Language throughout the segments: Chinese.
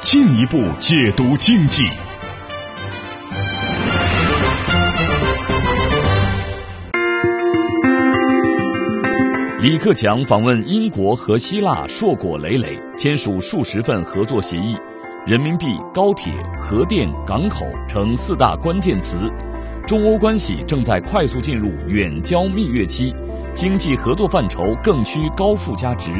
进一步解读经济。李克强访问英国和希腊，硕果累累，签署数十份合作协议，人民币、高铁、核电、港口成四大关键词。中欧关系正在快速进入远交蜜月期，经济合作范畴更趋高附加值。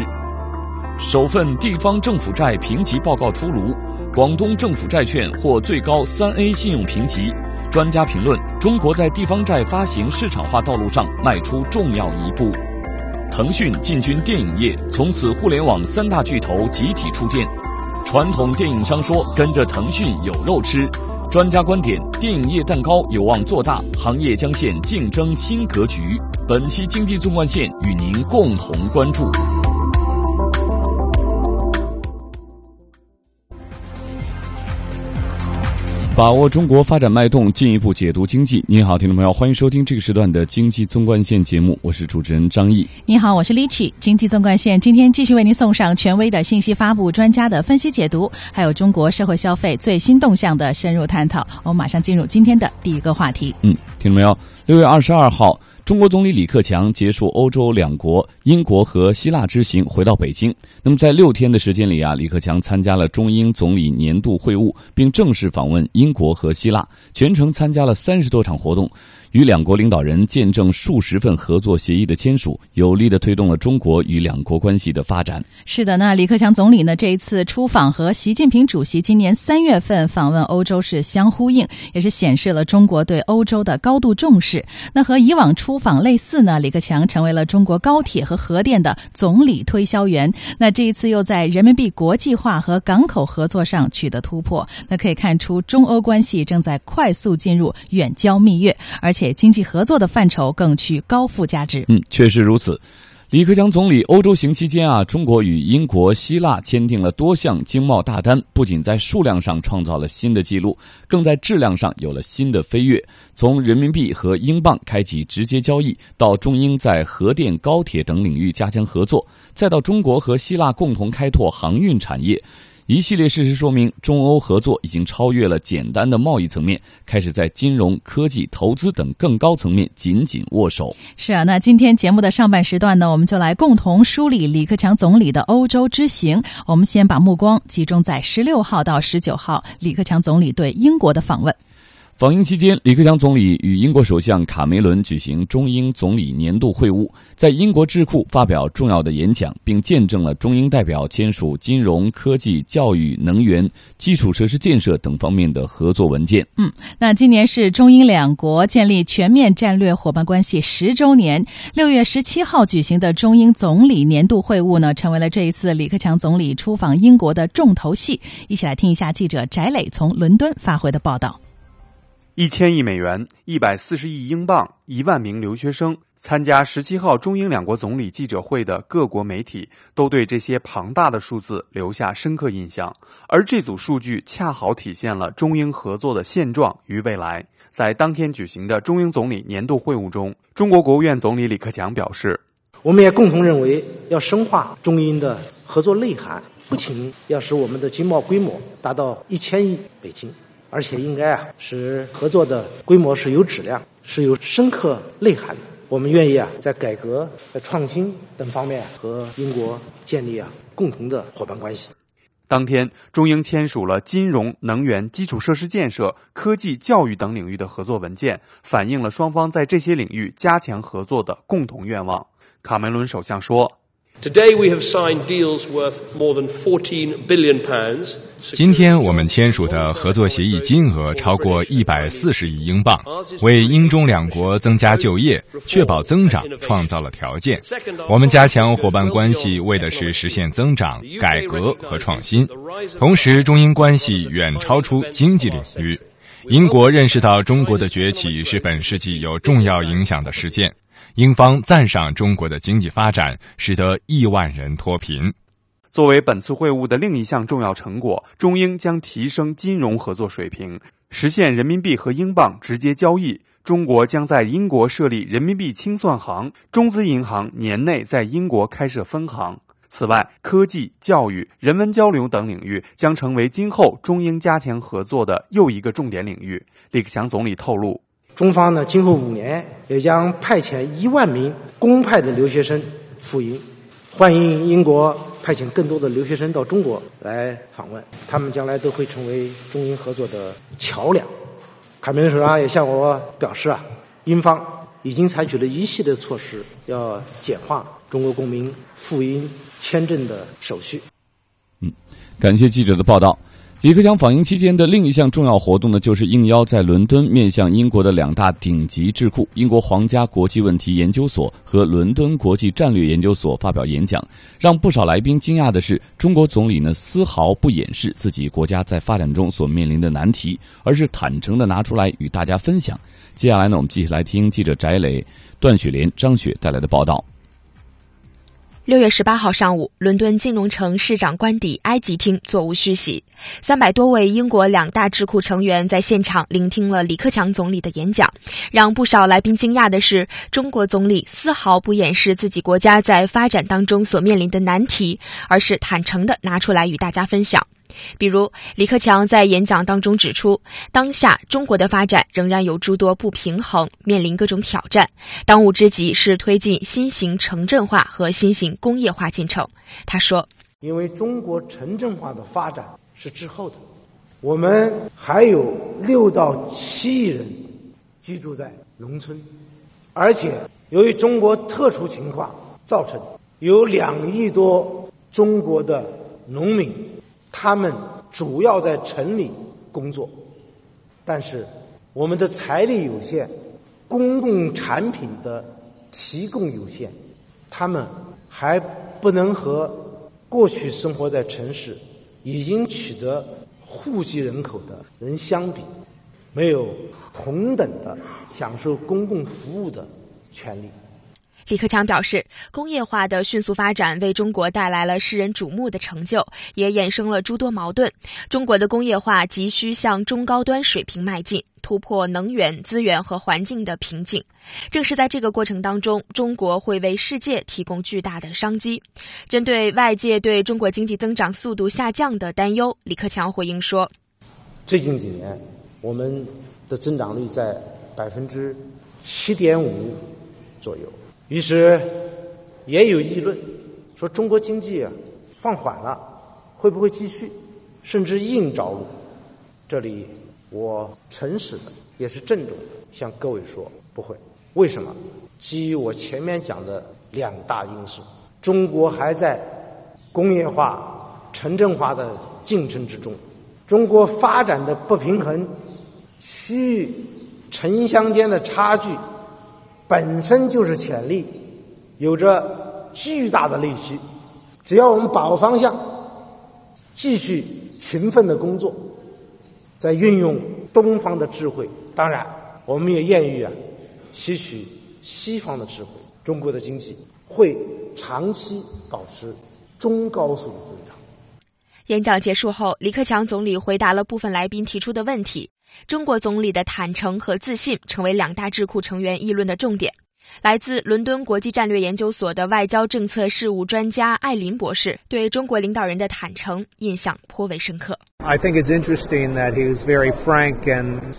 首份地方政府债评级报告出炉，广东政府债券获最高三 A 信用评级。专家评论：中国在地方债发行市场化道路上迈出重要一步。腾讯进军电影业，从此互联网三大巨头集体出电。传统电影商说跟着腾讯有肉吃。专家观点：电影业蛋糕有望做大，行业将现竞争新格局。本期经济纵贯线与您共同关注。把握中国发展脉动，进一步解读经济。你好，听众朋友，欢迎收听这个时段的经济纵贯线节目，我是主持人张毅。你好，我是 Lichi 经济纵贯线今天继续为您送上权威的信息发布、专家的分析解读，还有中国社会消费最新动向的深入探讨。我们马上进入今天的第一个话题。嗯，听众朋友？六月二十二号。中国总理李克强结束欧洲两国英国和希腊之行，回到北京。那么在六天的时间里啊，李克强参加了中英总理年度会晤，并正式访问英国和希腊，全程参加了三十多场活动。与两国领导人见证数十份合作协议的签署，有力的推动了中国与两国关系的发展。是的，那李克强总理呢这一次出访和习近平主席今年三月份访问欧洲是相呼应，也是显示了中国对欧洲的高度重视。那和以往出访类似呢，李克强成为了中国高铁和核电的总理推销员。那这一次又在人民币国际化和港口合作上取得突破，那可以看出中欧关系正在快速进入远交蜜月，而且。且经济合作的范畴更趋高附加值。嗯，确实如此。李克强总理欧洲行期间啊，中国与英国、希腊签订了多项经贸大单，不仅在数量上创造了新的纪录，更在质量上有了新的飞跃。从人民币和英镑开启直接交易，到中英在核电、高铁等领域加强合作，再到中国和希腊共同开拓航运产业。一系列事实说明，中欧合作已经超越了简单的贸易层面，开始在金融科技、投资等更高层面紧紧握手。是啊，那今天节目的上半时段呢，我们就来共同梳理李克强总理的欧洲之行。我们先把目光集中在十六号到十九号，李克强总理对英国的访问。访英期间，李克强总理与英国首相卡梅伦举行中英总理年度会晤，在英国智库发表重要的演讲，并见证了中英代表签署金融科技、教育、能源、基础设施建设等方面的合作文件。嗯，那今年是中英两国建立全面战略伙伴关系十周年，六月十七号举行的中英总理年度会晤呢，成为了这一次李克强总理出访英国的重头戏。一起来听一下记者翟磊从伦敦发回的报道。一千亿美元、一百四十亿英镑、一万名留学生参加十七号中英两国总理记者会的各国媒体都对这些庞大的数字留下深刻印象，而这组数据恰好体现了中英合作的现状与未来。在当天举行的中英总理年度会晤中，中国国务院总理李克强表示：“我们也共同认为，要深化中英的合作内涵，不仅要使我们的经贸规模达到一千亿美金。”而且应该啊，是合作的规模是有质量、是有深刻内涵的。我们愿意啊，在改革、在创新等方面和英国建立啊共同的伙伴关系。当天，中英签署了金融、能源、基础设施建设、科技、教育等领域的合作文件，反映了双方在这些领域加强合作的共同愿望。卡梅伦首相说。Today we have signed deals worth more than 14 billion pounds. 今天我们签署的合作协议金额超过一百四十亿英镑，为英中两国增加就业、确保增长创造了条件。我们加强伙伴关系，为的是实现增长、改革和创新。同时，中英关系远超出经济领域。英国认识到中国的崛起是本世纪有重要影响的事件。英方赞赏中国的经济发展，使得亿万人脱贫。作为本次会晤的另一项重要成果，中英将提升金融合作水平，实现人民币和英镑直接交易。中国将在英国设立人民币清算行，中资银行年内在英国开设分行。此外，科技、教育、人文交流等领域将成为今后中英加强合作的又一个重点领域。李克强总理透露。中方呢，今后五年也将派遣一万名公派的留学生赴英，欢迎英国派遣更多的留学生到中国来访问，他们将来都会成为中英合作的桥梁。卡梅伦首相也向我表示啊，英方已经采取了一系列措施，要简化中国公民赴英签证的手续。嗯，感谢记者的报道。李克强访英期间的另一项重要活动呢，就是应邀在伦敦面向英国的两大顶级智库——英国皇家国际问题研究所和伦敦国际战略研究所发表演讲。让不少来宾惊讶的是，中国总理呢丝毫不掩饰自己国家在发展中所面临的难题，而是坦诚的拿出来与大家分享。接下来呢，我们继续来听记者翟磊、段雪莲、张雪带来的报道。六月十八号上午，伦敦金融城市长官邸埃及厅座无虚席，三百多位英国两大智库成员在现场聆听了李克强总理的演讲。让不少来宾惊讶的是，中国总理丝毫不掩饰自己国家在发展当中所面临的难题，而是坦诚的拿出来与大家分享。比如，李克强在演讲当中指出，当下中国的发展仍然有诸多不平衡，面临各种挑战。当务之急是推进新型城镇化和新型工业化进程。他说：“因为中国城镇化的发展是滞后的，我们还有六到七亿人居住在农村，而且由于中国特殊情况造成，有两亿多中国的农民。”他们主要在城里工作，但是我们的财力有限，公共产品的提供有限，他们还不能和过去生活在城市、已经取得户籍人口的人相比，没有同等的享受公共服务的权利。李克强表示，工业化的迅速发展为中国带来了世人瞩目的成就，也衍生了诸多矛盾。中国的工业化急需向中高端水平迈进，突破能源、资源和环境的瓶颈。正是在这个过程当中，中国会为世界提供巨大的商机。针对外界对中国经济增长速度下降的担忧，李克强回应说：“最近几年，我们的增长率在百分之七点五左右。”于是，也有议论说中国经济啊放缓了，会不会继续，甚至硬着陆？这里我诚实的也是郑重的向各位说，不会。为什么？基于我前面讲的两大因素：中国还在工业化、城镇化的进程之中，中国发展的不平衡，区域城乡间的差距。本身就是潜力，有着巨大的内需。只要我们把握方向，继续勤奋的工作，在运用东方的智慧，当然，我们也愿意啊，吸取西方的智慧，中国的经济会长期保持中高速的增长。演讲结束后，李克强总理回答了部分来宾提出的问题。中国总理的坦诚和自信成为两大智库成员议论的重点。来自伦敦国际战略研究所的外交政策事务专家艾琳博士对中国领导人的坦诚印象颇为深刻。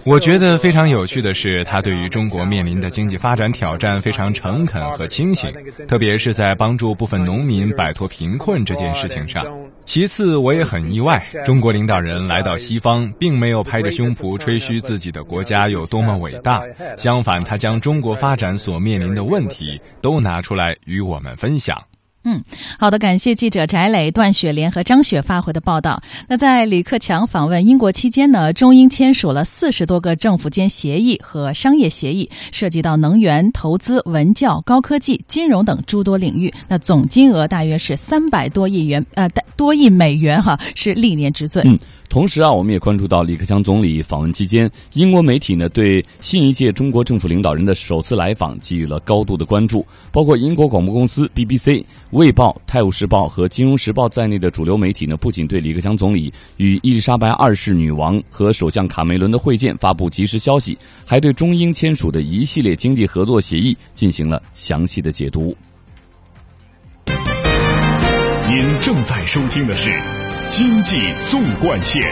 我觉得非常有趣的是，他对于中国面临的经济发展挑战非常诚恳和清醒，特别是在帮助部分农民摆脱贫困这件事情上。其次，我也很意外，中国领导人来到西方，并没有拍着胸脯吹嘘自己的国家有多么伟大，相反，他将中国发展所面临的问题都拿出来与我们分享。嗯，好的，感谢记者翟磊、段雪莲和张雪发回的报道。那在李克强访问英国期间呢，中英签署了四十多个政府间协议和商业协议，涉及到能源、投资、文教、高科技、金融等诸多领域。那总金额大约是三百多亿元，呃，多亿美元哈，是历年之最。嗯。同时啊，我们也关注到李克强总理访问期间，英国媒体呢对新一届中国政府领导人的首次来访给予了高度的关注。包括英国广播公司 BBC、卫报、泰晤士报和金融时报在内的主流媒体呢，不仅对李克强总理与伊丽莎白二世女王和首相卡梅伦的会见发布及时消息，还对中英签署的一系列经济合作协议进行了详细的解读。您正在收听的是。经济纵贯线，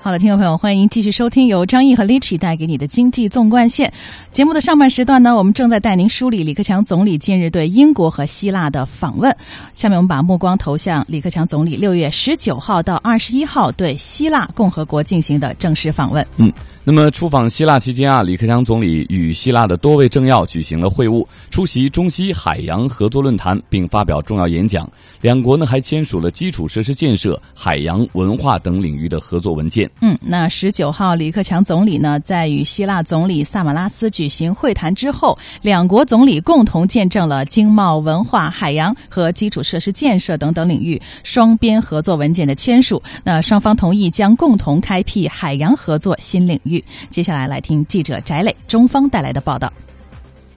好的，听众朋友，欢迎继续收听由张毅和 Lichi 带给你的经济纵贯线节目的上半时段呢，我们正在带您梳理李克强总理近日对英国和希腊的访问。下面我们把目光投向李克强总理六月十九号到二十一号对希腊共和国进行的正式访问。嗯。那么，出访希腊期间啊，李克强总理与希腊的多位政要举行了会晤，出席中西海洋合作论坛，并发表重要演讲。两国呢还签署了基础设施建设、海洋文化等领域的合作文件。嗯，那十九号，李克强总理呢在与希腊总理萨马拉斯举行会谈之后，两国总理共同见证了经贸、文化、海洋和基础设施建设等等领域双边合作文件的签署。那双方同意将共同开辟海洋合作新领域。接下来来听记者翟磊、中方带来的报道。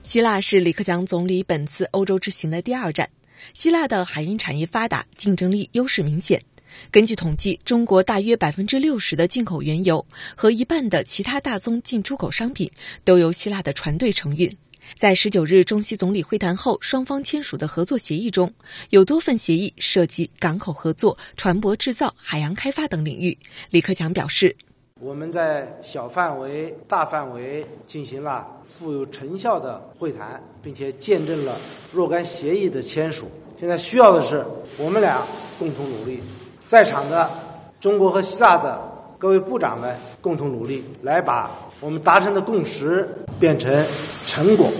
希腊是李克强总理本次欧洲之行的第二站。希腊的海运产业发达，竞争力优势明显。根据统计，中国大约百分之六十的进口原油和一半的其他大宗进出口商品都由希腊的船队承运。在十九日中西总理会谈后，双方签署的合作协议中有多份协议涉及港口合作、船舶制造、海洋开发等领域。李克强表示。我们在小范围、大范围进行了富有成效的会谈，并且见证了若干协议的签署。现在需要的是我们俩共同努力，在场的中国和希腊的各位部长们共同努力，来把我们达成的共识变成成果。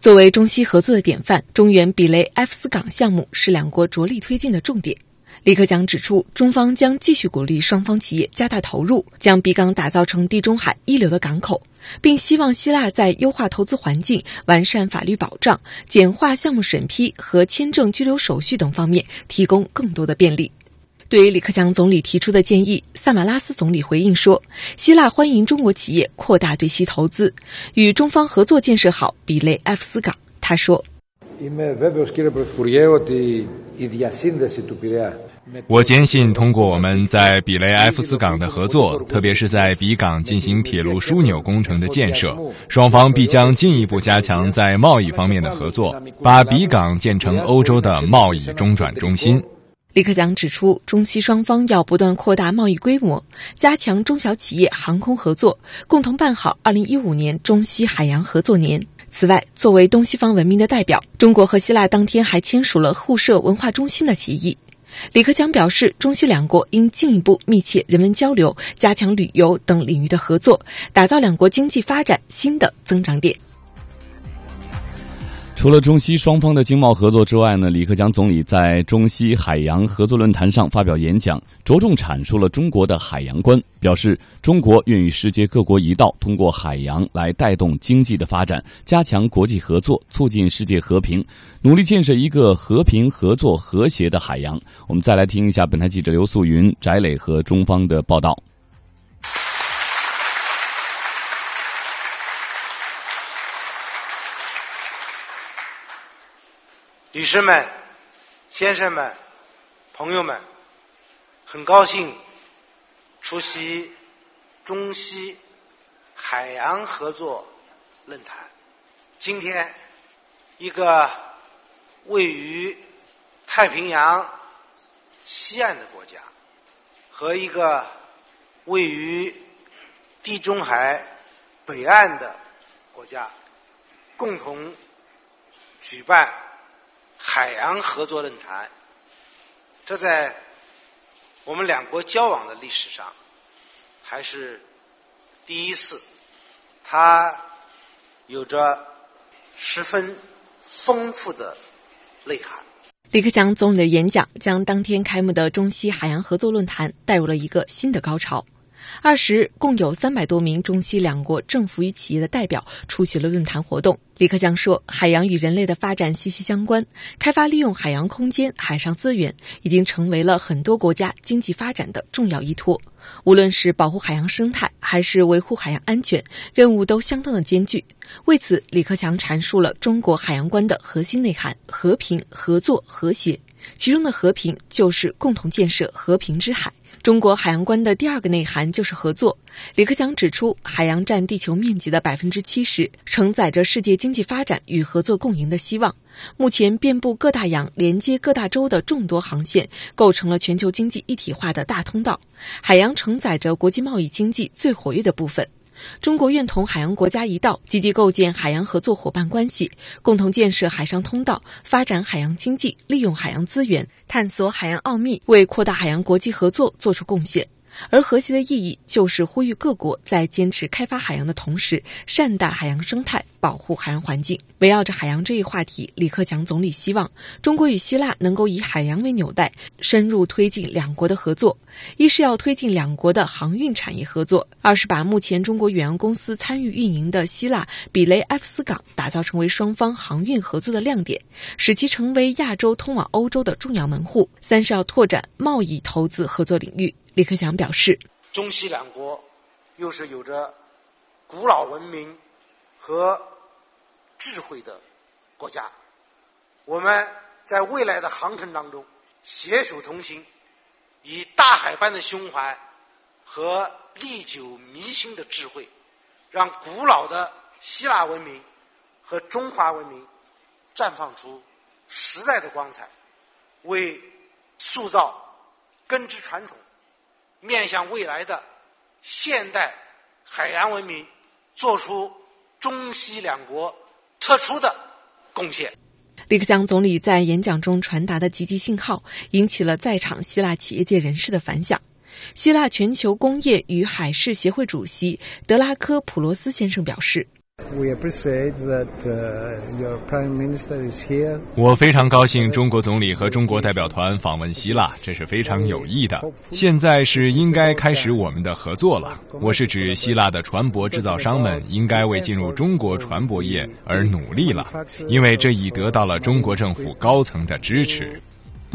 作为中西合作的典范，中原比雷埃夫斯港项目是两国着力推进的重点。李克强指出，中方将继续鼓励双方企业加大投入，将比港打造成地中海一流的港口，并希望希腊在优化投资环境、完善法律保障、简化项目审批和签证居留手续等方面提供更多的便利。对于李克强总理提出的建议，萨马拉斯总理回应说：“希腊欢迎中国企业扩大对西投资，与中方合作建设好比雷埃夫斯港。”他说。我坚信，通过我们在比雷埃夫斯港的合作，特别是在比港进行铁路枢纽工程的建设，双方必将进一步加强在贸易方面的合作，把比港建成欧洲的贸易中转中心。李克强指出，中西双方要不断扩大贸易规模，加强中小企业航空合作，共同办好2015年中西海洋合作年。此外，作为东西方文明的代表，中国和希腊当天还签署了互设文化中心的协议。李克强表示，中西两国应进一步密切人文交流，加强旅游等领域的合作，打造两国经济发展新的增长点。除了中西双方的经贸合作之外呢，李克强总理在中西海洋合作论坛上发表演讲，着重阐述了中国的海洋观，表示中国愿与世界各国一道，通过海洋来带动经济的发展，加强国际合作，促进世界和平，努力建设一个和平、合作、和谐的海洋。我们再来听一下本台记者刘素云、翟磊和中方的报道。女士们、先生们、朋友们，很高兴出席中西海洋合作论坛。今天，一个位于太平洋西岸的国家和一个位于地中海北岸的国家共同举办。海洋合作论坛，这在我们两国交往的历史上还是第一次。它有着十分丰富的内涵。李克强总理的演讲将当天开幕的中西海洋合作论坛带入了一个新的高潮。二十日，共有三百多名中西两国政府与企业的代表出席了论坛活动。李克强说：“海洋与人类的发展息息相关，开发利用海洋空间、海上资源已经成为了很多国家经济发展的重要依托。无论是保护海洋生态，还是维护海洋安全，任务都相当的艰巨。”为此，李克强阐述了中国海洋观的核心内涵：和平、合作、和谐。其中的和平就是共同建设和平之海。中国海洋观的第二个内涵就是合作。李克强指出，海洋占地球面积的百分之七十，承载着世界经济发展与合作共赢的希望。目前，遍布各大洋、连接各大洲的众多航线，构成了全球经济一体化的大通道。海洋承载着国际贸易经济最活跃的部分。中国愿同海洋国家一道，积极构建海洋合作伙伴关系，共同建设海上通道，发展海洋经济，利用海洋资源，探索海洋奥秘，为扩大海洋国际合作作出贡献。而和谐的意义，就是呼吁各国在坚持开发海洋的同时，善待海洋生态，保护海洋环境。围绕着海洋这一话题，李克强总理希望中国与希腊能够以海洋为纽带，深入推进两国的合作。一是要推进两国的航运产业合作；二是把目前中国远洋公司参与运营的希腊比雷埃夫斯港打造成为双方航运合作的亮点，使其成为亚洲通往欧洲的重要门户。三是要拓展贸易投资合作领域。李克强表示，中西两国又是有着古老文明和智慧的国家，我们在未来的航程当中携手同行，以大海般的胸怀和历久弥新的智慧，让古老的希腊文明和中华文明绽放出时代的光彩，为塑造根植传统。面向未来的现代海洋文明，做出中西两国特殊的贡献。李克强总理在演讲中传达的积极信号，引起了在场希腊企业界人士的反响。希腊全球工业与海事协会主席德拉科普罗斯先生表示。我非常高兴中国总理和中国代表团访问希腊，这是非常有益的。现在是应该开始我们的合作了。我是指希腊的船舶制造商们应该为进入中国船舶业而努力了，因为这已得到了中国政府高层的支持。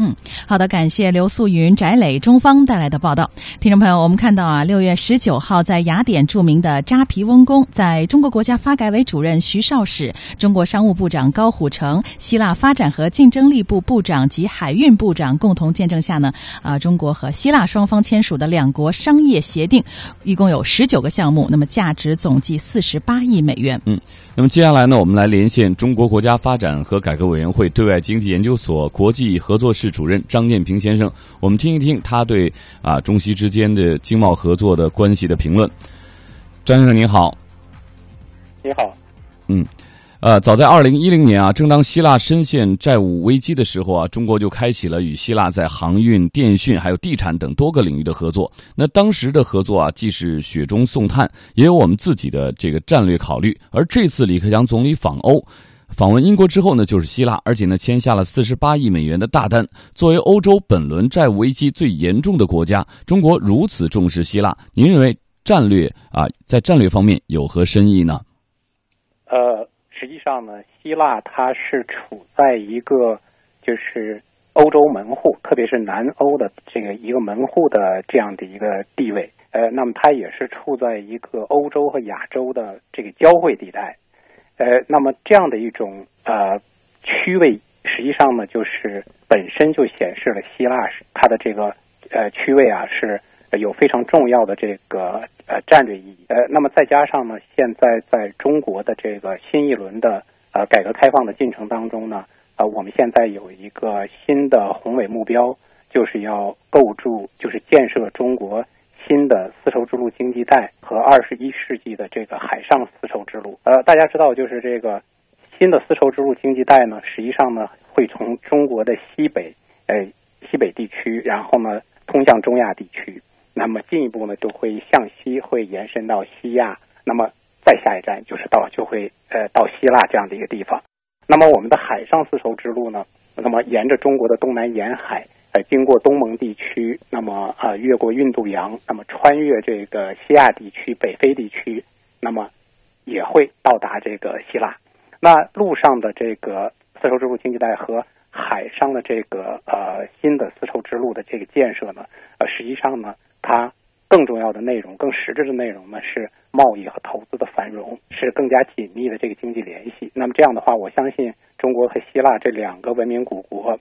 嗯，好的，感谢刘素云、翟磊、中方带来的报道。听众朋友，我们看到啊，六月十九号，在雅典著名的扎皮翁宫，在中国国家发改委主任徐绍史、中国商务部长高虎城、希腊发展和竞争力部部长及海运部长共同见证下呢，啊，中国和希腊双方签署的两国商业协定，一共有十九个项目，那么价值总计四十八亿美元。嗯，那么接下来呢，我们来连线中国国家发展和改革委员会对外经济研究所国际合作室主任张建平先生，我们听一听他对啊中西之间的经贸合作的关系的评论。张先生您好，你好，嗯，呃，早在二零一零年啊，正当希腊深陷债务危机的时候啊，中国就开启了与希腊在航运、电讯还有地产等多个领域的合作。那当时的合作啊，既是雪中送炭，也有我们自己的这个战略考虑。而这次李克强总理访欧。访问英国之后呢，就是希腊，而且呢签下了四十八亿美元的大单。作为欧洲本轮债务危机最严重的国家，中国如此重视希腊，您认为战略啊在战略方面有何深意呢？呃，实际上呢，希腊它是处在一个就是欧洲门户，特别是南欧的这个一个门户的这样的一个地位。呃，那么它也是处在一个欧洲和亚洲的这个交汇地带。呃，那么这样的一种呃区位，实际上呢，就是本身就显示了希腊它的这个呃区位啊是有非常重要的这个呃战略意义。呃，那么再加上呢，现在在中国的这个新一轮的呃改革开放的进程当中呢，呃，我们现在有一个新的宏伟目标，就是要构筑，就是建设中国。新的丝绸之路经济带和二十一世纪的这个海上丝绸之路，呃，大家知道，就是这个新的丝绸之路经济带呢，实际上呢，会从中国的西北，呃，西北地区，然后呢，通向中亚地区，那么进一步呢，就会向西，会延伸到西亚，那么再下一站就是到，就会呃到希腊这样的一个地方。那么我们的海上丝绸之路呢，那么沿着中国的东南沿海，呃，经过东盟地区，那么啊，越过印度洋，那么穿越这个西亚地区、北非地区，那么也会到达这个希腊。那路上的这个丝绸之路经济带和海上的这个呃新的丝绸之路的这个建设呢，呃，实际上呢，它更重要的内容、更实质的内容呢是贸易和投资的繁荣，是更加紧密的这个经济联系。那么这样的话，我相信中国和希腊这两个文明古国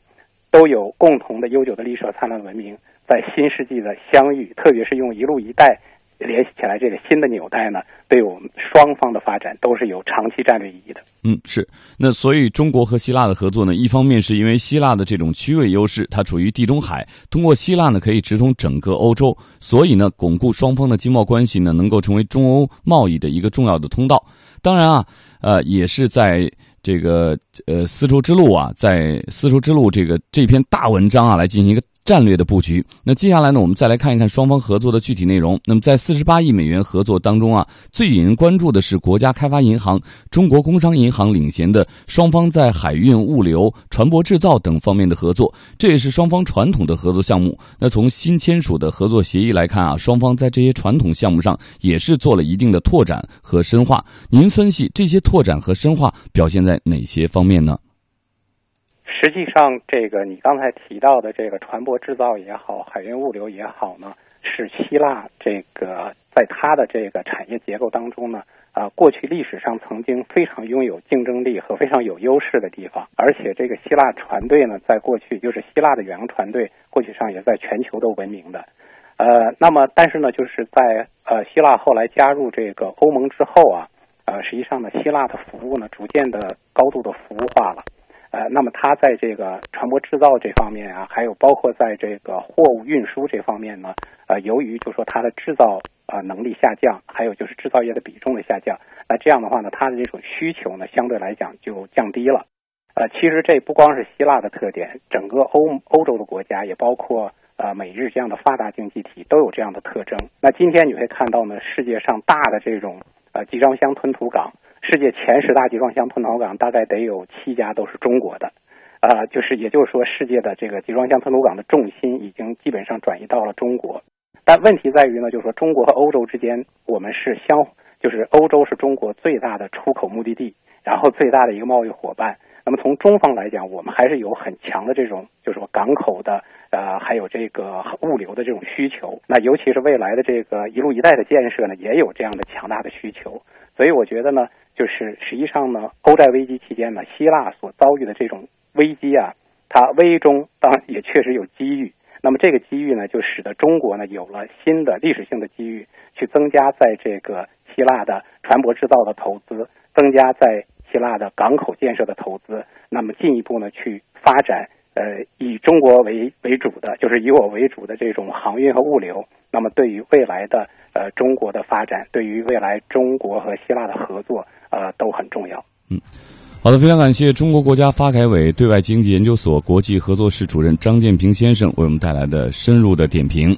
都有共同的悠久的历史和灿烂的文明，在新世纪的相遇，特别是用“一路一带”联系起来这个新的纽带呢，对我们双方的发展都是有长期战略意义的。嗯，是。那所以中国和希腊的合作呢，一方面是因为希腊的这种区位优势，它处于地中海，通过希腊呢可以直通整个欧洲，所以呢巩固双方的经贸关系呢，能够成为中欧贸易的一个重要的通道。当然啊，呃，也是在这个呃丝绸之路啊，在丝绸之路这个这篇大文章啊来进行一个。战略的布局。那接下来呢，我们再来看一看双方合作的具体内容。那么，在四十八亿美元合作当中啊，最引人关注的是国家开发银行、中国工商银行领衔的双方在海运、物流、船舶制造等方面的合作，这也是双方传统的合作项目。那从新签署的合作协议来看啊，双方在这些传统项目上也是做了一定的拓展和深化。您分析这些拓展和深化表现在哪些方面呢？实际上，这个你刚才提到的这个船舶制造也好，海运物流也好呢，是希腊这个在它的这个产业结构当中呢，啊，过去历史上曾经非常拥有竞争力和非常有优势的地方。而且，这个希腊船队呢，在过去就是希腊的远洋船队，过去上也在全球都闻名的。呃，那么，但是呢，就是在呃希腊后来加入这个欧盟之后啊，呃，实际上呢，希腊的服务呢，逐渐的高度的服务化了。呃，那么它在这个船舶制造这方面啊，还有包括在这个货物运输这方面呢，呃，由于就说它的制造呃能力下降，还有就是制造业的比重的下降，那这样的话呢，它的这种需求呢，相对来讲就降低了。呃，其实这不光是希腊的特点，整个欧欧洲的国家，也包括呃美日这样的发达经济体都有这样的特征。那今天你会看到呢，世界上大的这种呃集装箱吞吐港。世界前十大集装箱吞吐港大概得有七家都是中国的，啊，就是也就是说，世界的这个集装箱吞吐港的重心已经基本上转移到了中国。但问题在于呢，就是说中国和欧洲之间，我们是相，就是欧洲是中国最大的出口目的地，然后最大的一个贸易伙伴。那么从中方来讲，我们还是有很强的这种，就是说港口的，呃，还有这个物流的这种需求。那尤其是未来的这个“一路一带”的建设呢，也有这样的强大的需求。所以我觉得呢。就是实际上呢，欧债危机期间呢，希腊所遭遇的这种危机啊，它危中当然也确实有机遇。那么这个机遇呢，就使得中国呢有了新的历史性的机遇，去增加在这个希腊的船舶制造的投资，增加在希腊的港口建设的投资，那么进一步呢去发展呃以中国为为主的，就是以我为主的这种航运和物流。那么对于未来的呃中国的发展，对于未来中国和希腊的合作。呃，都很重要。嗯，好的，非常感谢中国国家发改委对外经济研究所国际合作室主任张建平先生为我们带来的深入的点评。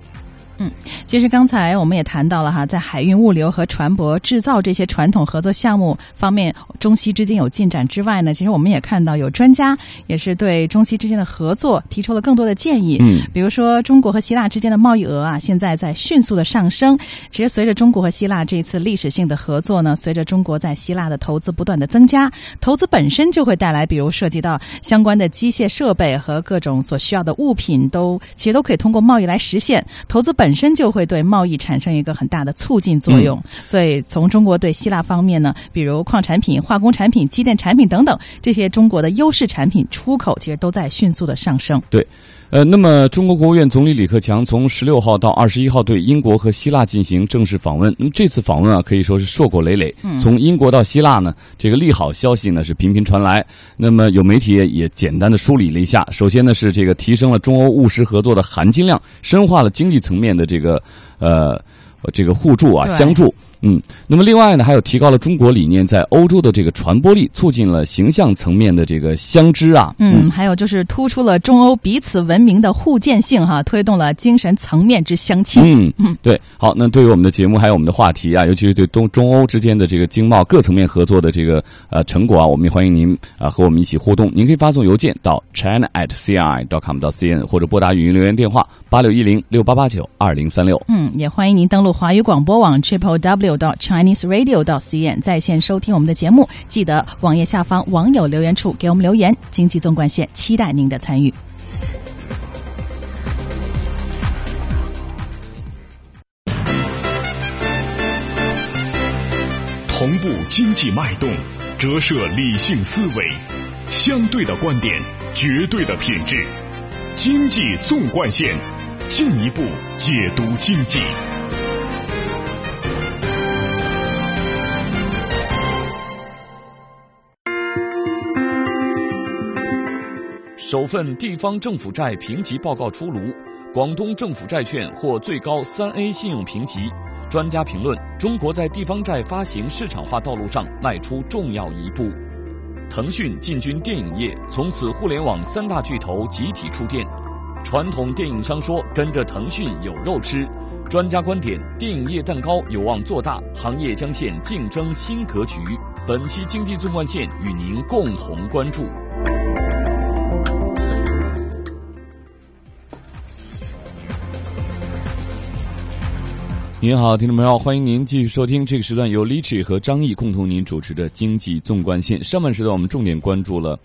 嗯，其实刚才我们也谈到了哈，在海运、物流和船舶制造这些传统合作项目方面，中西之间有进展之外呢，其实我们也看到有专家也是对中西之间的合作提出了更多的建议。嗯，比如说中国和希腊之间的贸易额啊，现在在迅速的上升。其实随着中国和希腊这一次历史性的合作呢，随着中国在希腊的投资不断的增加，投资本身就会带来，比如涉及到相关的机械设备和各种所需要的物品，都其实都可以通过贸易来实现。投资本身就会对贸易产生一个很大的促进作用，所以从中国对希腊方面呢，比如矿产品、化工产品、机电产品等等这些中国的优势产品出口，其实都在迅速的上升。对。呃，那么中国国务院总理李克强从十六号到二十一号对英国和希腊进行正式访问。那么这次访问啊，可以说是硕果累累。从英国到希腊呢，这个利好消息呢是频频传来。那么有媒体也简单的梳理了一下，首先呢是这个提升了中欧务实合作的含金量，深化了经济层面的这个呃这个互助啊相助。嗯，那么另外呢，还有提高了中国理念在欧洲的这个传播力，促进了形象层面的这个相知啊。嗯，还有就是突出了中欧彼此文明的互鉴性哈，推动了精神层面之相亲。嗯嗯，对。好，那对于我们的节目还有我们的话题啊，尤其是对中中欧之间的这个经贸各层面合作的这个呃成果啊，我们也欢迎您啊和我们一起互动。您可以发送邮件到 china at ci dot com 到 cn，或者拨打语音留言电话八六一零六八八九二零三六。嗯，也欢迎您登录华语广播网 triple w dot chinese radio dot cn 在线收听我们的节目。记得网页下方网友留言处给我们留言。经济纵贯线，期待您的参与。同步经济脉动，折射理性思维，相对的观点，绝对的品质。经济纵贯线，进一步解读经济。首份地方政府债评级报告出炉，广东政府债券获最高三 A 信用评级。专家评论：中国在地方债发行市场化道路上迈出重要一步。腾讯进军电影业，从此互联网三大巨头集体出电。传统电影商说跟着腾讯有肉吃。专家观点：电影业蛋糕有望做大，行业将现竞争新格局。本期经济纵贯线与您共同关注。您好，听众朋友，欢迎您继续收听这个时段由李 i 和张毅共同您主持的经济纵贯线。上半时段我们重点关注了，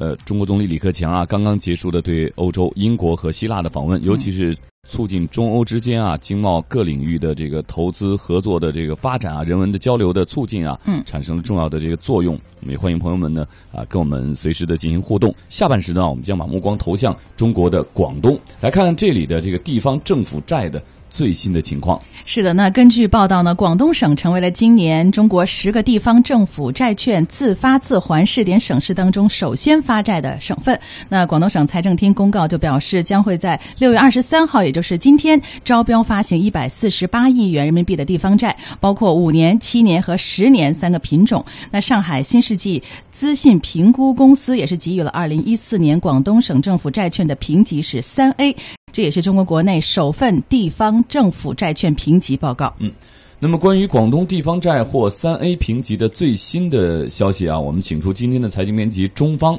呃，中国总理李克强啊刚刚结束的对欧洲、英国和希腊的访问，尤其是促进中欧之间啊经贸各领域的这个投资合作的这个发展啊，人文的交流的促进啊，嗯，产生了重要的这个作用。我们也欢迎朋友们呢啊跟我们随时的进行互动。下半时段我们将把目光投向中国的广东，来看看这里的这个地方政府债的。最新的情况是的，那根据报道呢，广东省成为了今年中国十个地方政府债券自发自还试点省市当中首先发债的省份。那广东省财政厅公告就表示，将会在六月二十三号，也就是今天招标发行一百四十八亿元人民币的地方债，包括五年、七年和十年三个品种。那上海新世纪资信评估公司也是给予了二零一四年广东省政府债券的评级是三 A。这也是中国国内首份地方政府债券评级报告。嗯，那么关于广东地方债或三 A 评级的最新的消息啊，我们请出今天的财经编辑中方。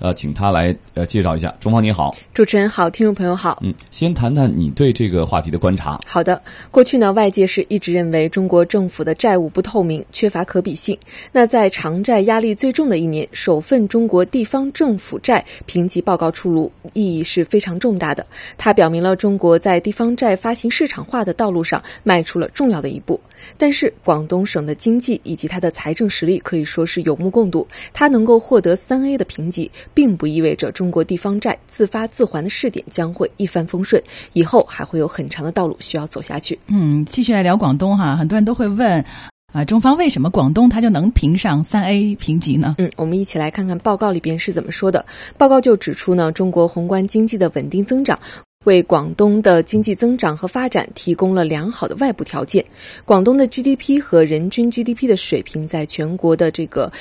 呃，请他来呃介绍一下。钟芳你好，主持人好，听众朋友好。嗯，先谈谈你对这个话题的观察。好的，过去呢，外界是一直认为中国政府的债务不透明，缺乏可比性。那在偿债压力最重的一年，首份中国地方政府债评级报告出炉，意义是非常重大的。它表明了中国在地方债发行市场化的道路上迈出了重要的一步。但是，广东省的经济以及它的财政实力可以说是有目共睹，它能够获得三 A 的评级。并不意味着中国地方债自发自还的试点将会一帆风顺，以后还会有很长的道路需要走下去。嗯，继续来聊广东哈，很多人都会问，啊，中方为什么广东它就能评上三 A 评级呢？嗯，我们一起来看看报告里边是怎么说的。报告就指出呢，中国宏观经济的稳定增长为广东的经济增长和发展提供了良好的外部条件。广东的 GDP 和人均 GDP 的水平在全国的这个。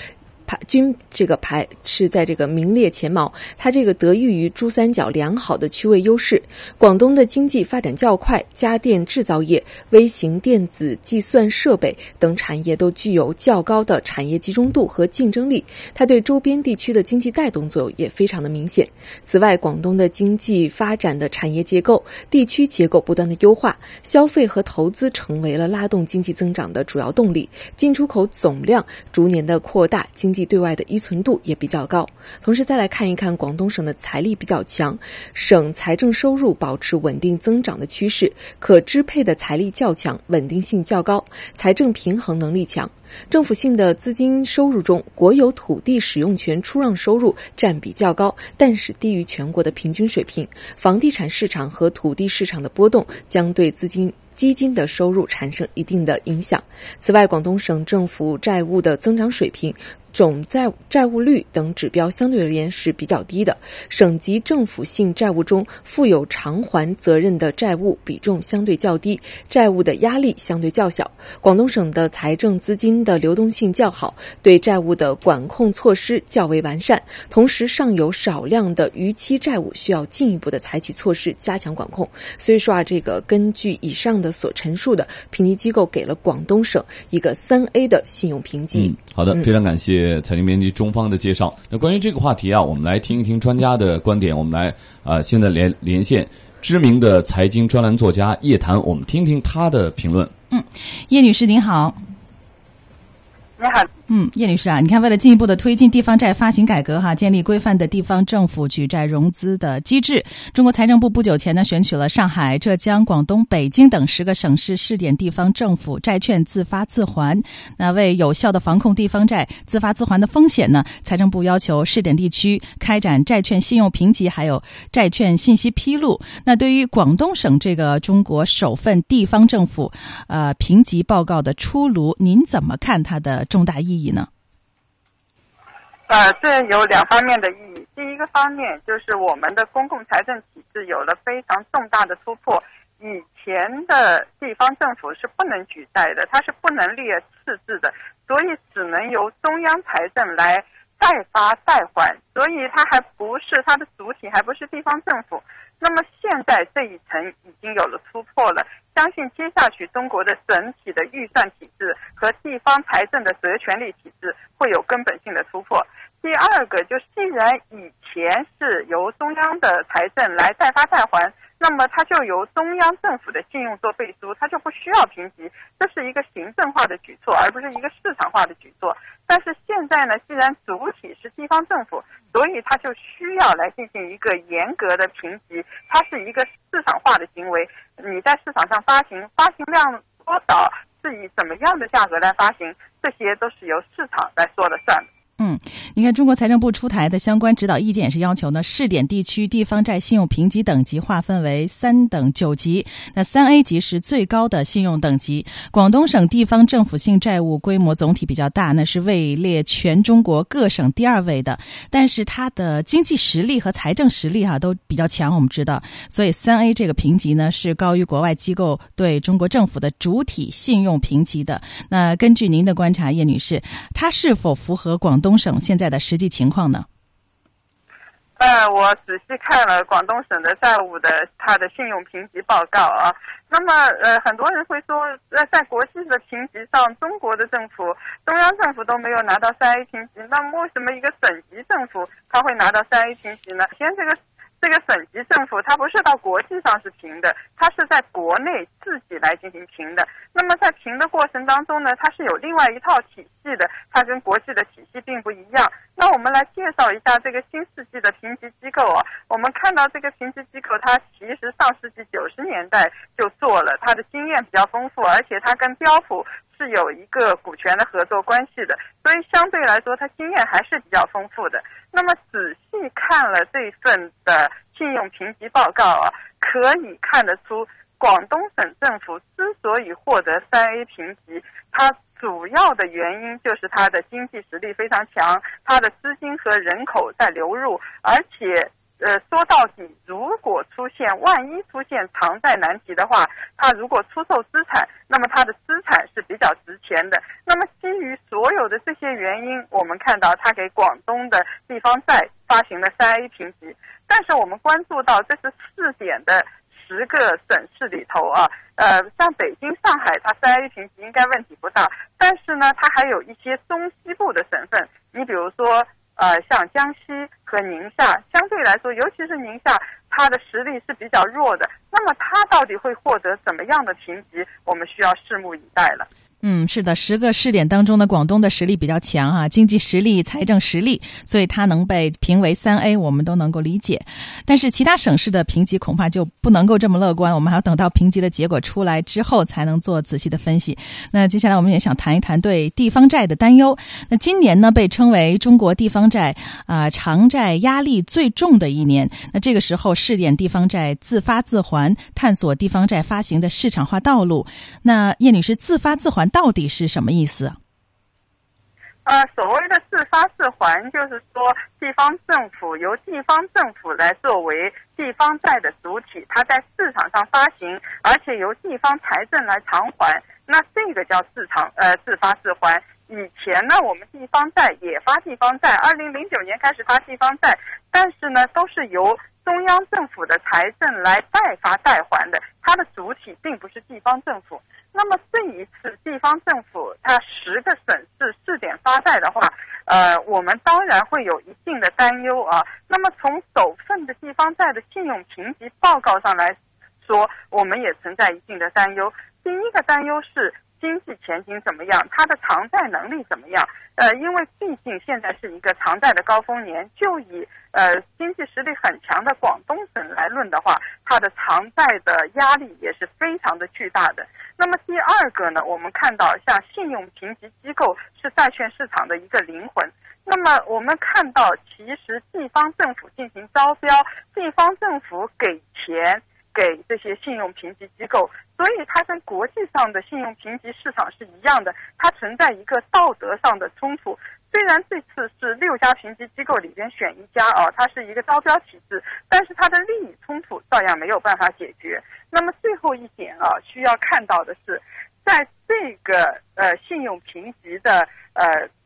排均这个排是在这个名列前茅，它这个得益于珠三角良好的区位优势。广东的经济发展较快，家电制造业、微型电子计算设备等产业都具有较高的产业集中度和竞争力，它对周边地区的经济带动作用也非常的明显。此外，广东的经济发展的产业结构、地区结构不断的优化，消费和投资成为了拉动经济增长的主要动力，进出口总量逐年的扩大，经济。对外的依存度也比较高，同时再来看一看广东省的财力比较强，省财政收入保持稳定增长的趋势，可支配的财力较强，稳定性较高，财政平衡能力强。政府性的资金收入中，国有土地使用权出让收入占比较高，但是低于全国的平均水平。房地产市场和土地市场的波动将对资金。基金的收入产生一定的影响。此外，广东省政府债务的增长水平总债债务率等指标相对而言是比较低的。省级政府性债务中负有偿还责任的债务比重相对较低，债务的压力相对较小。广东省的财政资金的流动性较好，对债务的管控措施较为完善，同时尚有少量的逾期债务需要进一步的采取措施加强管控。所以说啊，这个根据以上的所陈述的，评级机构给了广东省一个三 A 的信用评级。好的，非常感谢财经编辑中方的介绍。那关于这个话题啊，我们来听一听专家的观点。我们来啊，现在连连线知名的财经专栏作家叶檀，我们听听他的评论。嗯，叶女士您好。你好。嗯，叶女士啊，你看，为了进一步的推进地方债发行改革，哈，建立规范的地方政府举债融资的机制，中国财政部不久前呢，选取了上海、浙江、广东、北京等十个省市试点地方政府债券自发自还。那为有效的防控地方债自发自还的风险呢，财政部要求试点地区开展债券信用评级，还有债券信息披露。那对于广东省这个中国首份地方政府呃评级报告的出炉，您怎么看它的重大意义？意义呢？呃，这有两方面的意义。第一个方面就是我们的公共财政体制有了非常重大的突破。以前的地方政府是不能举债的，它是不能列赤字的，所以只能由中央财政来再发再还，所以它还不是它的主体，还不是地方政府。那么现在这一层已经有了突破了。相信接下去中国的整体的预算体制和地方财政的责权利体制会有根本性的突破。第二个就是，既然以前是由中央的财政来代发代还，那么它就由中央政府的信用做背书，它就不需要评级，这是一个行政化的举措，而不是一个市场化的举措。但是现在呢，既然主体是地方政府，所以它就需要来进行一个严格的评级，它是一个市场化的行为。你在市场上发行，发行量多少，是以怎么样的价格来发行，这些都是由市场来说了算的。嗯，你看，中国财政部出台的相关指导意见也是要求呢，试点地区地方债信用评级等级划分为三等九级。那三 A 级是最高的信用等级。广东省地方政府性债务规模总体比较大，那是位列全中国各省第二位的。但是它的经济实力和财政实力哈都比较强，我们知道，所以三 A 这个评级呢是高于国外机构对中国政府的主体信用评级的。那根据您的观察，叶女士，它是否符合广东？东省现在的实际情况呢？呃，我仔细看了广东省的债务的它的信用评级报告啊。那么，呃，很多人会说，呃，在国际的评级上，中国的政府、中央政府都没有拿到三 A 评级，那么为什么一个省级政府他会拿到三 A 评级呢？先这个。这个省级政府它不是到国际上是评的，它是在国内自己来进行评的。那么在评的过程当中呢，它是有另外一套体系的，它跟国际的体系并不一样。那我们来介绍一下这个新世纪的评级机构啊。我们看到这个评级机构，它其实上世纪九十年代就做了，它的经验比较丰富，而且它跟标普是有一个股权的合作关系的，所以相对来说，它经验还是比较丰富的。那么仔细看了这份的信用评级报告啊，可以看得出，广东省政府之所以获得三 A 评级，它主要的原因就是它的经济实力非常强，它的资金和人口在流入，而且。呃，说到底，如果出现万一出现偿债难题的话，他如果出售资产，那么他的资产是比较值钱的。那么基于所有的这些原因，我们看到他给广东的地方债发行了三 A 评级。但是我们关注到，这是试点的十个省市里头啊，呃，像北京、上海，它三 A 评级应该问题不大。但是呢，它还有一些中西部的省份，你比如说。呃，像江西和宁夏，相对来说，尤其是宁夏，它的实力是比较弱的。那么，它到底会获得怎么样的评级？我们需要拭目以待了。嗯，是的，十个试点当中呢，广东的实力比较强啊，经济实力、财政实力，所以它能被评为三 A，我们都能够理解。但是其他省市的评级恐怕就不能够这么乐观，我们还要等到评级的结果出来之后才能做仔细的分析。那接下来我们也想谈一谈对地方债的担忧。那今年呢，被称为中国地方债啊偿债压力最重的一年。那这个时候试点地方债自发自还，探索地方债发行的市场化道路。那叶女士，自发自还。到底是什么意思？呃，所谓的自发自还，就是说地方政府由地方政府来作为地方债的主体，它在市场上发行，而且由地方财政来偿还，那这个叫市场呃自发自还。以前呢，我们地方债也发地方债，二零零九年开始发地方债，但是呢，都是由中央政府的财政来代发代还的，它的主体并不是地方政府。那么这一次地方政府它十个省市试点发债的话，呃，我们当然会有一定的担忧啊。那么从首份的地方债的信用评级报告上来说，我们也存在一定的担忧。第一个担忧是。经济前景怎么样？它的偿债能力怎么样？呃，因为毕竟现在是一个偿债的高峰年，就以呃经济实力很强的广东省来论的话，它的偿债的压力也是非常的巨大的。那么第二个呢，我们看到像信用评级机构是债券市场的一个灵魂。那么我们看到，其实地方政府进行招标，地方政府给钱。给这些信用评级机构，所以它跟国际上的信用评级市场是一样的，它存在一个道德上的冲突。虽然这次是六家评级机构里边选一家啊，它是一个招标体制，但是它的利益冲突照样没有办法解决。那么最后一点啊，需要看到的是，在这个呃信用评级的呃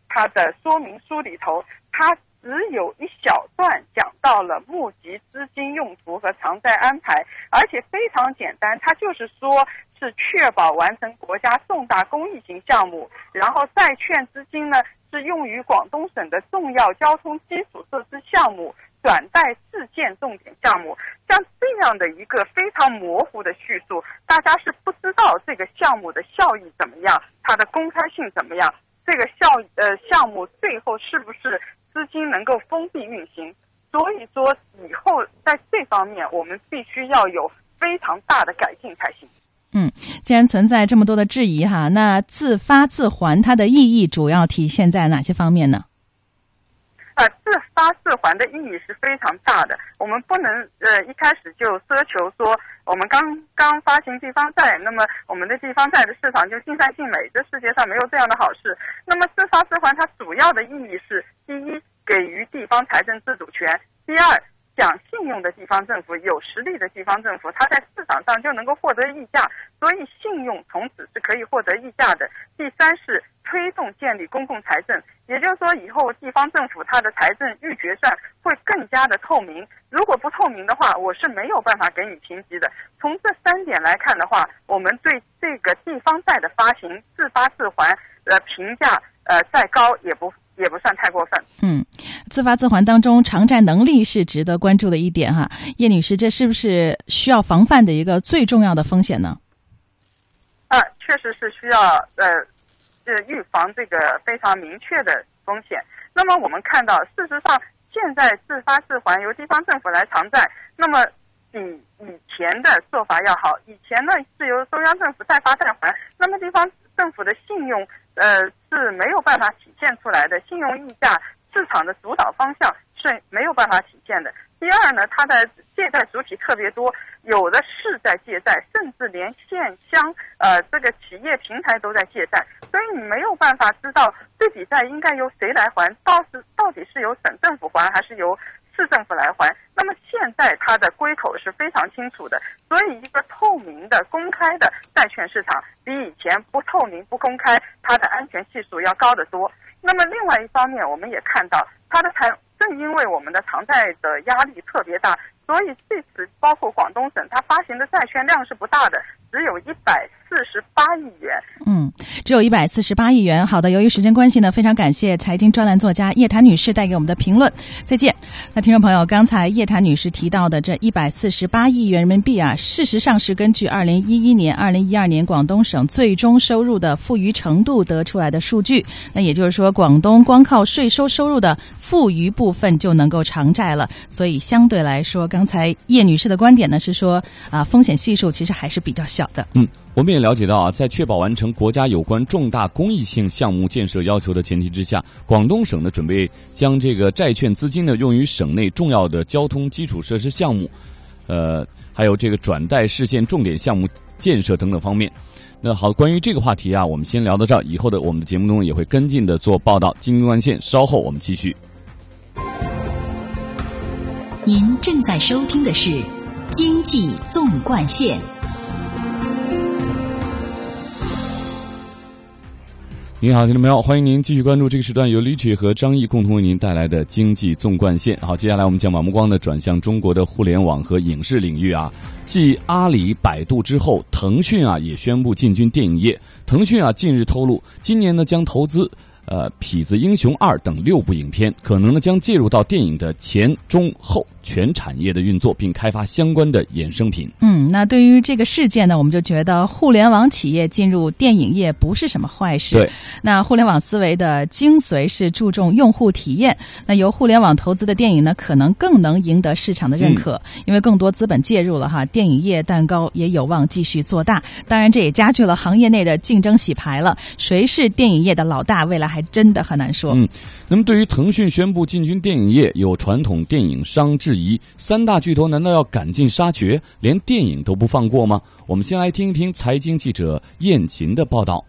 它的说明书里头，它。只有一小段讲到了募集资金用途和偿债安排，而且非常简单，它就是说是确保完成国家重大公益型项目，然后债券资金呢是用于广东省的重要交通基础设施项目、转贷自建重点项目。像这样的一个非常模糊的叙述，大家是不知道这个项目的效益怎么样，它的公开性怎么样，这个效呃项目最后是不是？资金能够封闭运行，所以说以后在这方面我们必须要有非常大的改进才行。嗯，既然存在这么多的质疑哈，那自发自还它的意义主要体现在哪些方面呢？啊，自发自还的意义是非常大的。我们不能呃一开始就奢求说我们刚刚发行地方债，那么我们的地方债的市场就尽善尽美。这世界上没有这样的好事。那么自发自还它主要的意义是：第一，给予地方财政自主权；第二，讲信用的地方政府、有实力的地方政府，它在市场上就能够获得溢价，所以信用从此是可以获得溢价的。第三是。推动建立公共财政，也就是说，以后地方政府它的财政预决算会更加的透明。如果不透明的话，我是没有办法给你评级的。从这三点来看的话，我们对这个地方债的发行自发自还，呃，评价呃再高也不也不算太过分。嗯，自发自还当中偿债能力是值得关注的一点哈，叶女士，这是不是需要防范的一个最重要的风险呢？啊，确实是需要呃。是预防这个非常明确的风险。那么我们看到，事实上现在自发自还由地方政府来偿债，那么比以前的做法要好。以前呢是由中央政府代发代还，那么地方政府的信用呃是没有办法体现出来的，信用溢价市场的主导方向是没有办法体现的。第二呢，它的借贷主体特别多，有的是在借贷，甚至连县乡呃这个企业平台都在借贷，所以你没有办法知道这笔债应该由谁来还，到是到底是由省政府还还是由市政府来还。那么现在它的归口是非常清楚的，所以一个透明的、公开的债券市场比以前不透明、不公开，它的安全系数要高得多。那么另外一方面，我们也看到它的财。正因为我们的偿债的压力特别大，所以这次包括广东省，它发行的债券量是不大的，只有一百四十八亿元。嗯，只有一百四十八亿元。好的，由于时间关系呢，非常感谢财经专栏作家叶檀女士带给我们的评论。再见。那听众朋友，刚才叶檀女士提到的这一百四十八亿元人民币啊，事实上是根据二零一一年、二零一二年广东省最终收入的富余程度得出来的数据。那也就是说，广东光靠税收收入的富余部分就能够偿债了。所以相对来说，刚才叶女士的观点呢是说啊，风险系数其实还是比较小的。嗯。我们也了解到啊，在确保完成国家有关重大公益性项目建设要求的前提之下，广东省呢准备将这个债券资金呢用于省内重要的交通基础设施项目，呃，还有这个转贷市县重点项目建设等等方面。那好，关于这个话题啊，我们先聊到这儿，以后的我们的节目中也会跟进的做报道。经济关线，稍后我们继续。您正在收听的是《经济纵贯线》。您好，听众朋友，欢迎您继续关注这个时段由李曲和张毅共同为您带来的经济纵贯线。好，接下来我们将把目光呢转向中国的互联网和影视领域啊。继阿里、百度之后，腾讯啊也宣布进军电影业。腾讯啊近日透露，今年呢将投资。呃，《痞子英雄二》等六部影片，可能呢将介入到电影的前、中、后全产业的运作，并开发相关的衍生品。嗯，那对于这个事件呢，我们就觉得互联网企业进入电影业不是什么坏事。对，那互联网思维的精髓是注重用户体验。那由互联网投资的电影呢，可能更能赢得市场的认可，因为更多资本介入了哈，电影业蛋糕也有望继续做大。当然，这也加剧了行业内的竞争洗牌了。谁是电影业的老大？未来还真的很难说。嗯，那么对于腾讯宣布进军电影业，有传统电影商质疑：三大巨头难道要赶尽杀绝，连电影都不放过吗？我们先来听一听财经记者燕琴的报道。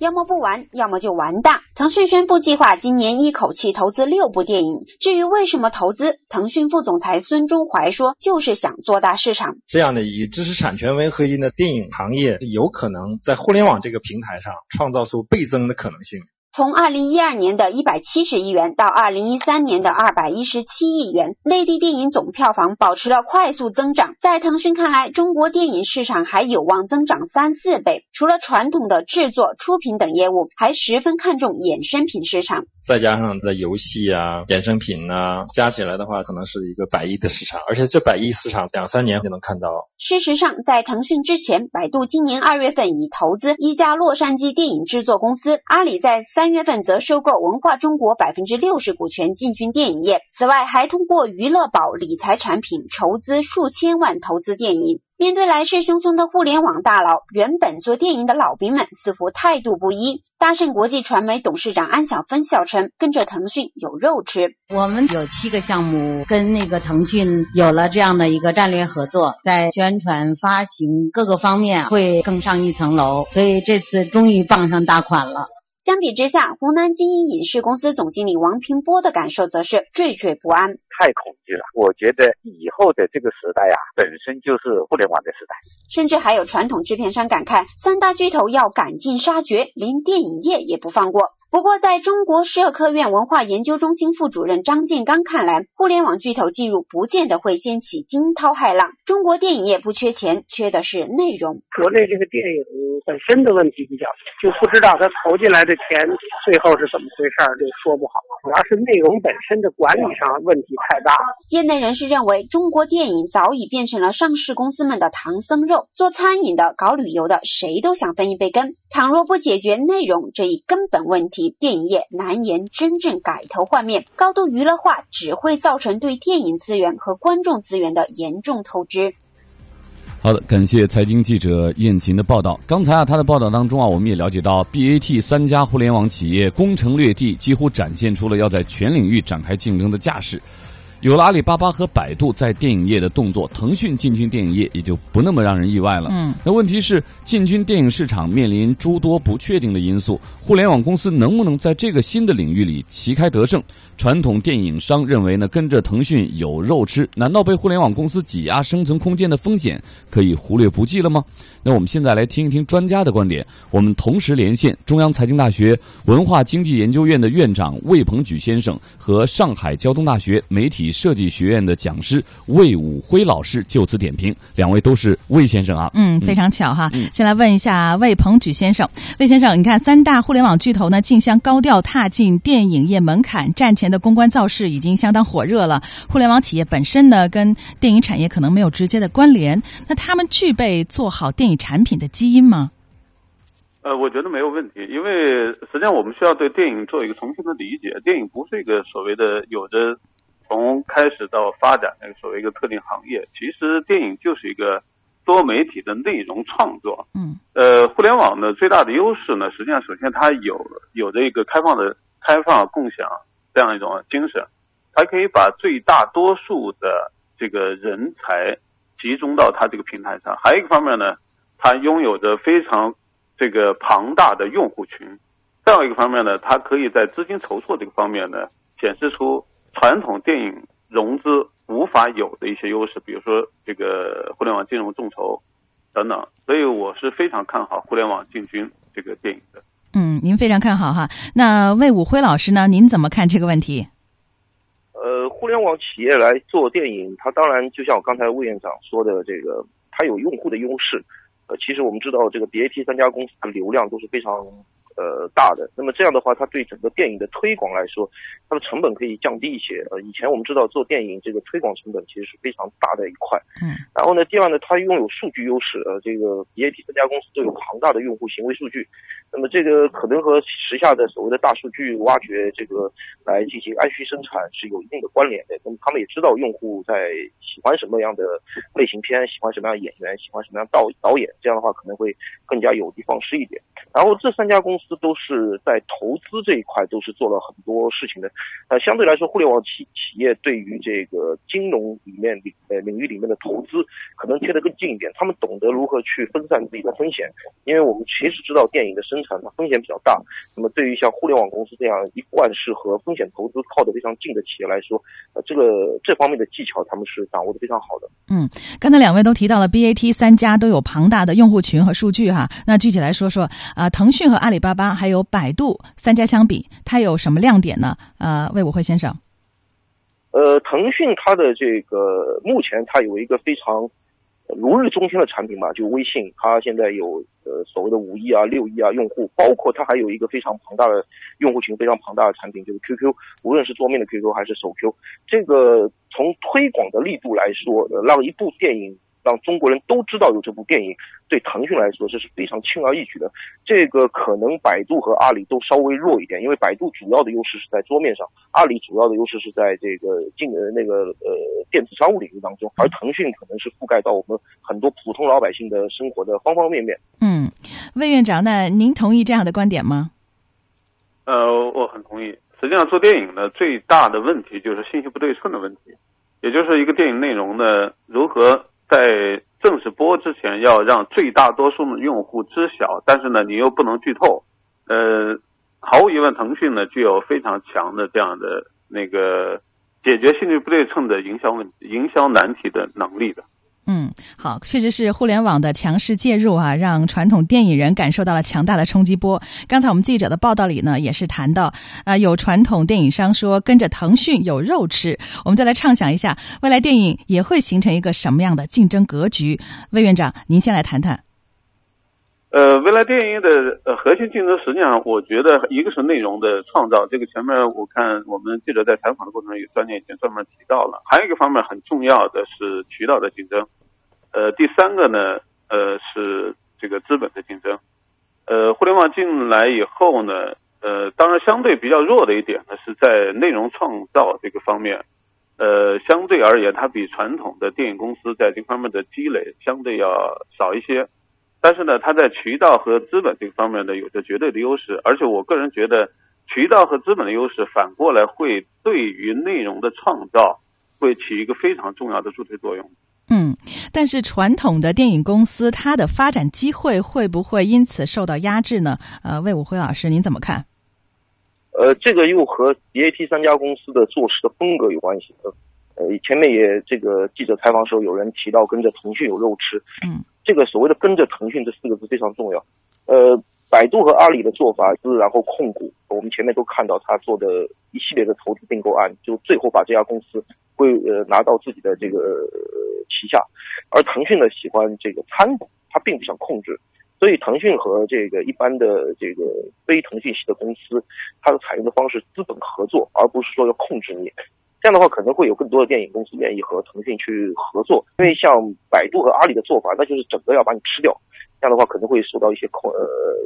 要么不玩，要么就玩大。腾讯宣布计划今年一口气投资六部电影。至于为什么投资，腾讯副总裁孙忠怀说，就是想做大市场。这样的以知识产权为核心的电影行业，有可能在互联网这个平台上创造出倍增的可能性。从二零一二年的一百七十亿元到二零一三年的二百一十七亿元，内地电影总票房保持了快速增长。在腾讯看来，中国电影市场还有望增长三四倍。除了传统的制作、出品等业务，还十分看重衍生品市场。再加上在游戏啊、衍生品啊，加起来的话，可能是一个百亿的市场。而且这百亿市场两三年就能看到。事实上，在腾讯之前，百度今年二月份已投资一家洛杉矶电影制作公司，阿里在三。三月份则收购文化中国百分之六十股权进军电影业，此外还通过娱乐宝理财产品筹资数千万投资电影。面对来势汹汹的互联网大佬，原本做电影的老兵们似乎态度不一。大盛国际传媒董事长安晓芬笑称：“跟着腾讯有肉吃。我们有七个项目跟那个腾讯有了这样的一个战略合作，在宣传、发行各个方面会更上一层楼，所以这次终于傍上大款了。”相比之下，湖南金鹰影视公司总经理王平波的感受则是惴惴不安。太恐惧了！我觉得以后的这个时代呀，本身就是互联网的时代。甚至还有传统制片商感慨，三大巨头要赶尽杀绝，连电影业也不放过。不过，在中国社科院文化研究中心副主任张建刚看来，互联网巨头进入不见得会掀起惊涛骇浪。中国电影业不缺钱，缺的是内容。国内这个电影本身的问题比较多，就不知道他投进来的钱最后是怎么回事，就说不好。主要是内容本身的管理上问题太大。业内人士认为，中国电影早已变成了上市公司们的唐僧肉，做餐饮的、搞旅游的，谁都想分一杯羹。倘若不解决内容这一根本问题，电影业难言真正改头换面，高度娱乐化只会造成对电影资源和观众资源的严重透支。好的，感谢财经记者燕琴的报道。刚才啊，他的报道当中啊，我们也了解到，BAT 三家互联网企业攻城略地，几乎展现出了要在全领域展开竞争的架势。有了阿里巴巴和百度在电影业的动作，腾讯进军电影业也就不那么让人意外了。嗯，那问题是进军电影市场面临诸多不确定的因素，互联网公司能不能在这个新的领域里旗开得胜？传统电影商认为呢，跟着腾讯有肉吃，难道被互联网公司挤压生存空间的风险可以忽略不计了吗？那我们现在来听一听专家的观点。我们同时连线中央财经大学文化经济研究院的院长魏鹏举先生和上海交通大学媒体设计学院的讲师魏武辉老师就此点评。两位都是魏先生啊，嗯，非常巧哈。先来问一下魏鹏举先生，魏先生，你看三大互联网巨头呢竞相高调踏进电影业门槛，战前的公关造势已经相当火热了。互联网企业本身呢跟电影产业可能没有直接的关联，那他们具备做好电影产品的基因吗？呃，我觉得没有问题，因为实际上我们需要对电影做一个重新的理解。电影不是一个所谓的有着从开始到发展那个所谓一个特定行业，其实电影就是一个多媒体的内容创作。嗯。呃，互联网的最大的优势呢，实际上首先它有有着一个开放的开放共享这样一种精神，它可以把最大多数的这个人才集中到它这个平台上。还有一个方面呢。它拥有着非常这个庞大的用户群。再有一个方面呢，它可以在资金筹措这个方面呢，显示出传统电影融资无法有的一些优势，比如说这个互联网金融众筹等等。所以我是非常看好互联网进军这个电影的。嗯，您非常看好哈。那魏武辉老师呢？您怎么看这个问题？呃，互联网企业来做电影，它当然就像我刚才魏院长说的，这个它有用户的优势。呃，其实我们知道，这个 BAT 三家公司的流量都是非常。呃，大的，那么这样的话，它对整个电影的推广来说，它的成本可以降低一些。呃，以前我们知道做电影这个推广成本其实是非常大的一块。嗯。然后呢，第二呢，它拥有数据优势。呃，这个 BAT 三家公司都有庞大的用户行为数据，那么这个可能和时下的所谓的大数据挖掘这个来进行按需生产是有一定的关联的。那么他们也知道用户在喜欢什么样的类型片，喜欢什么样演员，喜欢什么样导导演，这样的话可能会更加有的放矢一点。然后这三家公司。都是在投资这一块都是做了很多事情的，呃，相对来说，互联网企企业对于这个金融里面领呃领域里面的投资可能贴得更近一点，他们懂得如何去分散自己的风险，因为我们其实知道电影的生风险比较大，那么对于像互联网公司这样一贯是和风险投资靠得非常近的企业来说，呃，这个这方面的技巧他们是掌握的非常好的。嗯，刚才两位都提到了 BAT 三家都有庞大的用户群和数据哈，那具体来说说啊，腾讯和阿里巴巴还有百度三家相比，它有什么亮点呢？呃，魏武辉先生。呃，腾讯它的这个目前它有一个非常如日中天的产品嘛，就微信，它现在有呃所谓的五亿啊、六亿啊用户，包括它还有一个非常庞大的用户群、非常庞大的产品，就是 QQ，无论是桌面的 QQ 还是手 Q，这个从推广的力度来说，让一部电影。让中国人都知道有这部电影，对腾讯来说这是非常轻而易举的。这个可能百度和阿里都稍微弱一点，因为百度主要的优势是在桌面上，阿里主要的优势是在这个进呃那个呃电子商务领域当中，而腾讯可能是覆盖到我们很多普通老百姓的生活的方方面面。嗯，魏院长，那您同意这样的观点吗？呃，我很同意。实际上，做电影呢，最大的问题就是信息不对称的问题，也就是一个电影内容呢如何。在正式播之前，要让最大多数的用户知晓，但是呢，你又不能剧透。呃，毫无疑问，腾讯呢具有非常强的这样的那个解决信息不对称的营销问营销难题的能力的。嗯，好，确实是互联网的强势介入啊，让传统电影人感受到了强大的冲击波。刚才我们记者的报道里呢，也是谈到，啊，有传统电影商说跟着腾讯有肉吃。我们再来畅想一下，未来电影也会形成一个什么样的竞争格局？魏院长，您先来谈谈。呃，未来电影的呃核心竞争，实际上我觉得一个是内容的创造，这个前面我看我们记者在采访的过程中，有专家已经专门提到了。还有一个方面很重要的是渠道的竞争，呃，第三个呢，呃，是这个资本的竞争。呃，互联网进来以后呢，呃，当然相对比较弱的一点呢，是在内容创造这个方面，呃，相对而言，它比传统的电影公司在这方面的积累相对要少一些。但是呢，它在渠道和资本这个方面呢，有着绝对的优势。而且我个人觉得，渠道和资本的优势反过来会对于内容的创造会起一个非常重要的助推作用。嗯，但是传统的电影公司它的发展机会会不会因此受到压制呢？呃，魏武辉老师，您怎么看？呃，这个又和 BAT 三家公司的做事的风格有关系。呃，前面也这个记者采访时候有人提到跟着腾讯有肉吃。嗯。这个所谓的跟着腾讯这四个字非常重要，呃，百度和阿里的做法是然后控股，我们前面都看到他做的一系列的投资并购案，就最后把这家公司会呃拿到自己的这个旗下，而腾讯呢喜欢这个参股，他并不想控制，所以腾讯和这个一般的这个非腾讯系的公司，它的采用的方式资本合作，而不是说要控制你。这样的话，可能会有更多的电影公司愿意和腾讯去合作，因为像百度和阿里的做法，那就是整个要把你吃掉。这样的话，可能会受到一些恐呃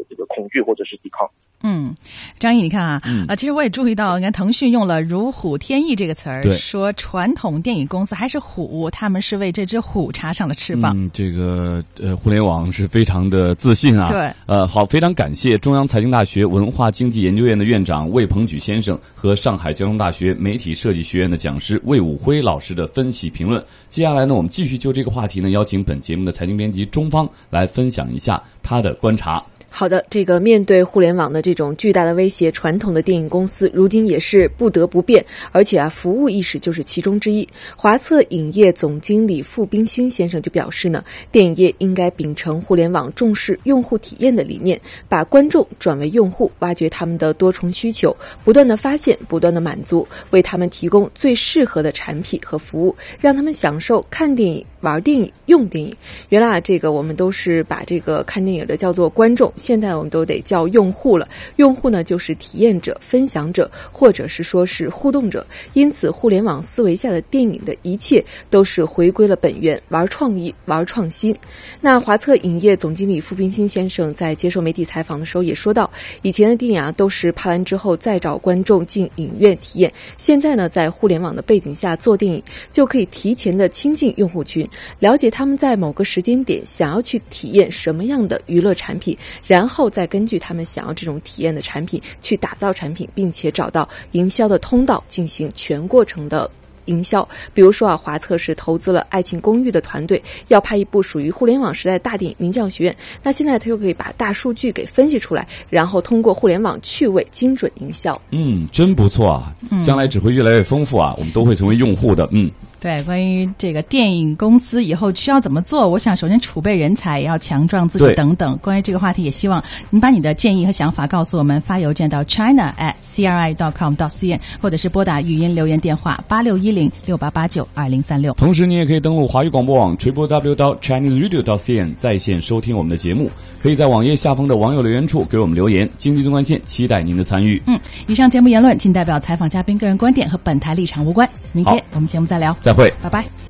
这个恐惧或者是抵抗。嗯，张毅，你看啊，啊，其实我也注意到，你看腾讯用了“如虎添翼”这个词儿，说传统电影公司还是虎，他们是为这只虎插上了翅膀。嗯，这个呃，互联网是非常的自信啊。对，呃，好，非常感谢中央财经大学文化经济研究院的院长魏鹏举先生和上海交通大学媒体设计学院的讲师魏武辉老师的分析评论。接下来呢，我们继续就这个话题呢，邀请本节目的财经编辑钟方来分享。一下他的观察。好的，这个面对互联网的这种巨大的威胁，传统的电影公司如今也是不得不变，而且啊，服务意识就是其中之一。华策影业总经理傅冰心先生就表示呢，电影业应该秉承互联网重视用户体验的理念，把观众转为用户，挖掘他们的多重需求，不断的发现，不断的满足，为他们提供最适合的产品和服务，让他们享受看电影。玩电影、用电影，原来啊，这个我们都是把这个看电影的叫做观众，现在我们都得叫用户了。用户呢，就是体验者、分享者，或者是说是互动者。因此，互联网思维下的电影的一切都是回归了本源，玩创意、玩创新。那华策影业总经理傅冰清先生在接受媒体采访的时候也说到，以前的电影啊都是拍完之后再找观众进影院体验，现在呢，在互联网的背景下做电影，就可以提前的亲近用户群。了解他们在某个时间点想要去体验什么样的娱乐产品，然后再根据他们想要这种体验的产品去打造产品，并且找到营销的通道进行全过程的营销。比如说啊，华策是投资了《爱情公寓》的团队，要拍一部属于互联网时代大电影《名将学院》。那现在他又可以把大数据给分析出来，然后通过互联网趣味精准营销。嗯，真不错啊！将来只会越来越丰富啊！我们都会成为用户的。嗯。对，关于这个电影公司以后需要怎么做，我想首先储备人才，也要强壮自己等等。关于这个话题，也希望您把你的建议和想法告诉我们，发邮件到 china at cri dot com dot cn，或者是拨打语音留言电话八六一零六八八九二零三六。同时，你也可以登录华语广播网 triple w dot chinese radio dot cn 在线收听我们的节目。可以在网页下方的网友留言处给我们留言。经济纵贯线期待您的参与。嗯，以上节目言论仅代表采访嘉宾个人观点，和本台立场无关。明天我们节目再聊。再会，拜拜。